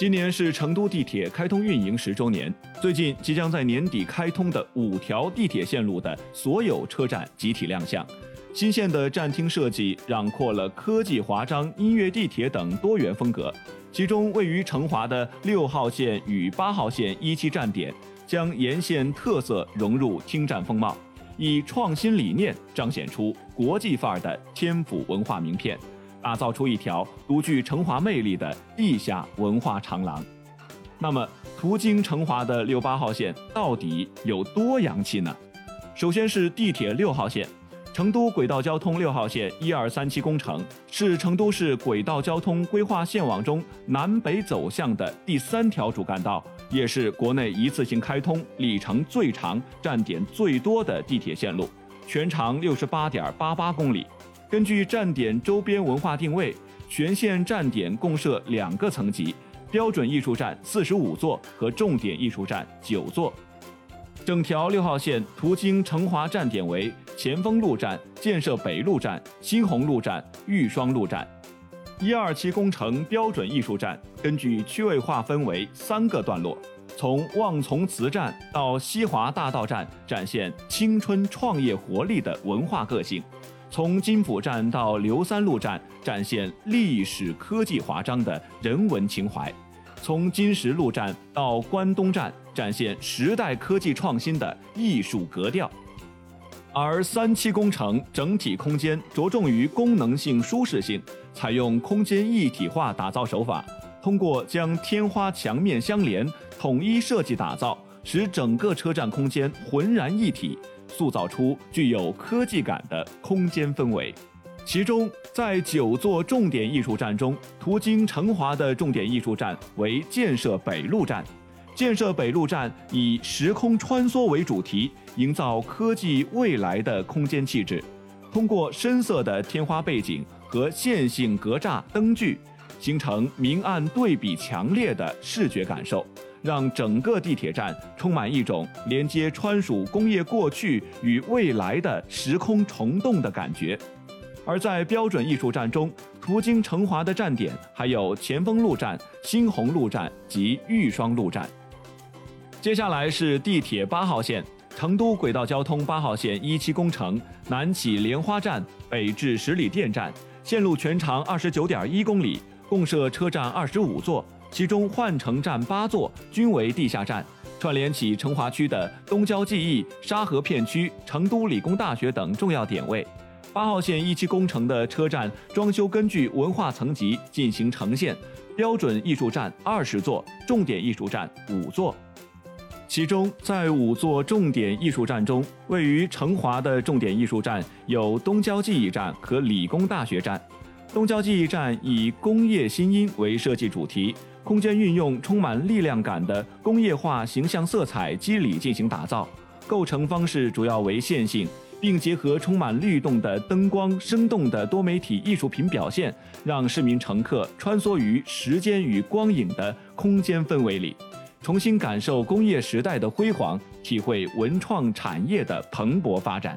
今年是成都地铁开通运营十周年。最近即将在年底开通的五条地铁线路的所有车站集体亮相。新线的站厅设计囊括了科技、华章、音乐地铁等多元风格。其中，位于成华的六号线与八号线一期站点，将沿线特色融入厅站风貌，以创新理念彰显出国际范儿的天府文化名片。打造出一条独具成华魅力的地下文化长廊。那么，途经成华的六八号线到底有多洋气呢？首先是地铁六号线，成都轨道交通六号线一二三期工程是成都市轨道交通规划线网中南北走向的第三条主干道，也是国内一次性开通里程最长、站点最多的地铁线路，全长六十八点八八公里。根据站点周边文化定位，全线站点共设两个层级：标准艺术站四十五座和重点艺术站九座。整条六号线途经成华站点为前锋路站、建设北路站、新鸿路站、玉双路站。一二期工程标准艺术站根据区位划分为三个段落，从望从祠站到西华大道站，展现青春创业活力的文化个性。从金府站到刘三路站，展现历史科技华章的人文情怀；从金石路站到关东站，展现时代科技创新的艺术格调。而三期工程整体空间着重于功能性、舒适性，采用空间一体化打造手法，通过将天花墙面相连，统一设计打造，使整个车站空间浑然一体。塑造出具有科技感的空间氛围。其中，在九座重点艺术站中，途经成华的重点艺术站为建设北路站。建设北路站以时空穿梭为主题，营造科技未来的空间气质。通过深色的天花背景和线性格栅灯具，形成明暗对比强烈的视觉感受。让整个地铁站充满一种连接川蜀工业过去与未来的时空虫洞的感觉。而在标准艺术站中，途经成华的站点还有前锋路站、新鸿路站及玉双路站。接下来是地铁八号线，成都轨道交通八号线一期工程南起莲花站，北至十里店站，线路全长二十九点一公里，共设车站二十五座。其中换乘站八座均为地下站，串联起成华区的东郊记忆、沙河片区、成都理工大学等重要点位。八号线一期工程的车站装修根据文化层级进行呈现，标准艺术站二十座，重点艺术站五座。其中，在五座重点艺术站中，位于成华的重点艺术站有东郊记忆站和理工大学站。东郊记忆站以工业新音为设计主题。空间运用充满力量感的工业化形象色彩肌理进行打造，构成方式主要为线性，并结合充满律动的灯光、生动的多媒体艺术品表现，让市民乘客穿梭于时间与光影的空间氛围里，重新感受工业时代的辉煌，体会文创产业的蓬勃发展。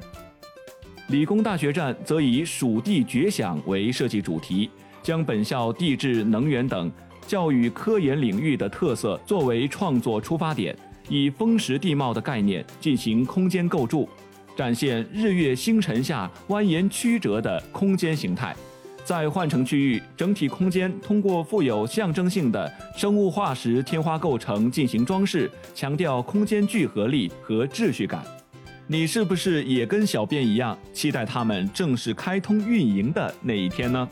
理工大学站则以“蜀地绝响”为设计主题，将本校地质、能源等。教育科研领域的特色作为创作出发点，以风蚀地貌的概念进行空间构筑，展现日月星辰下蜿蜒曲折的空间形态。在换乘区域，整体空间通过富有象征性的生物化石天花构成进行装饰，强调空间聚合力和秩序感。你是不是也跟小编一样，期待他们正式开通运营的那一天呢？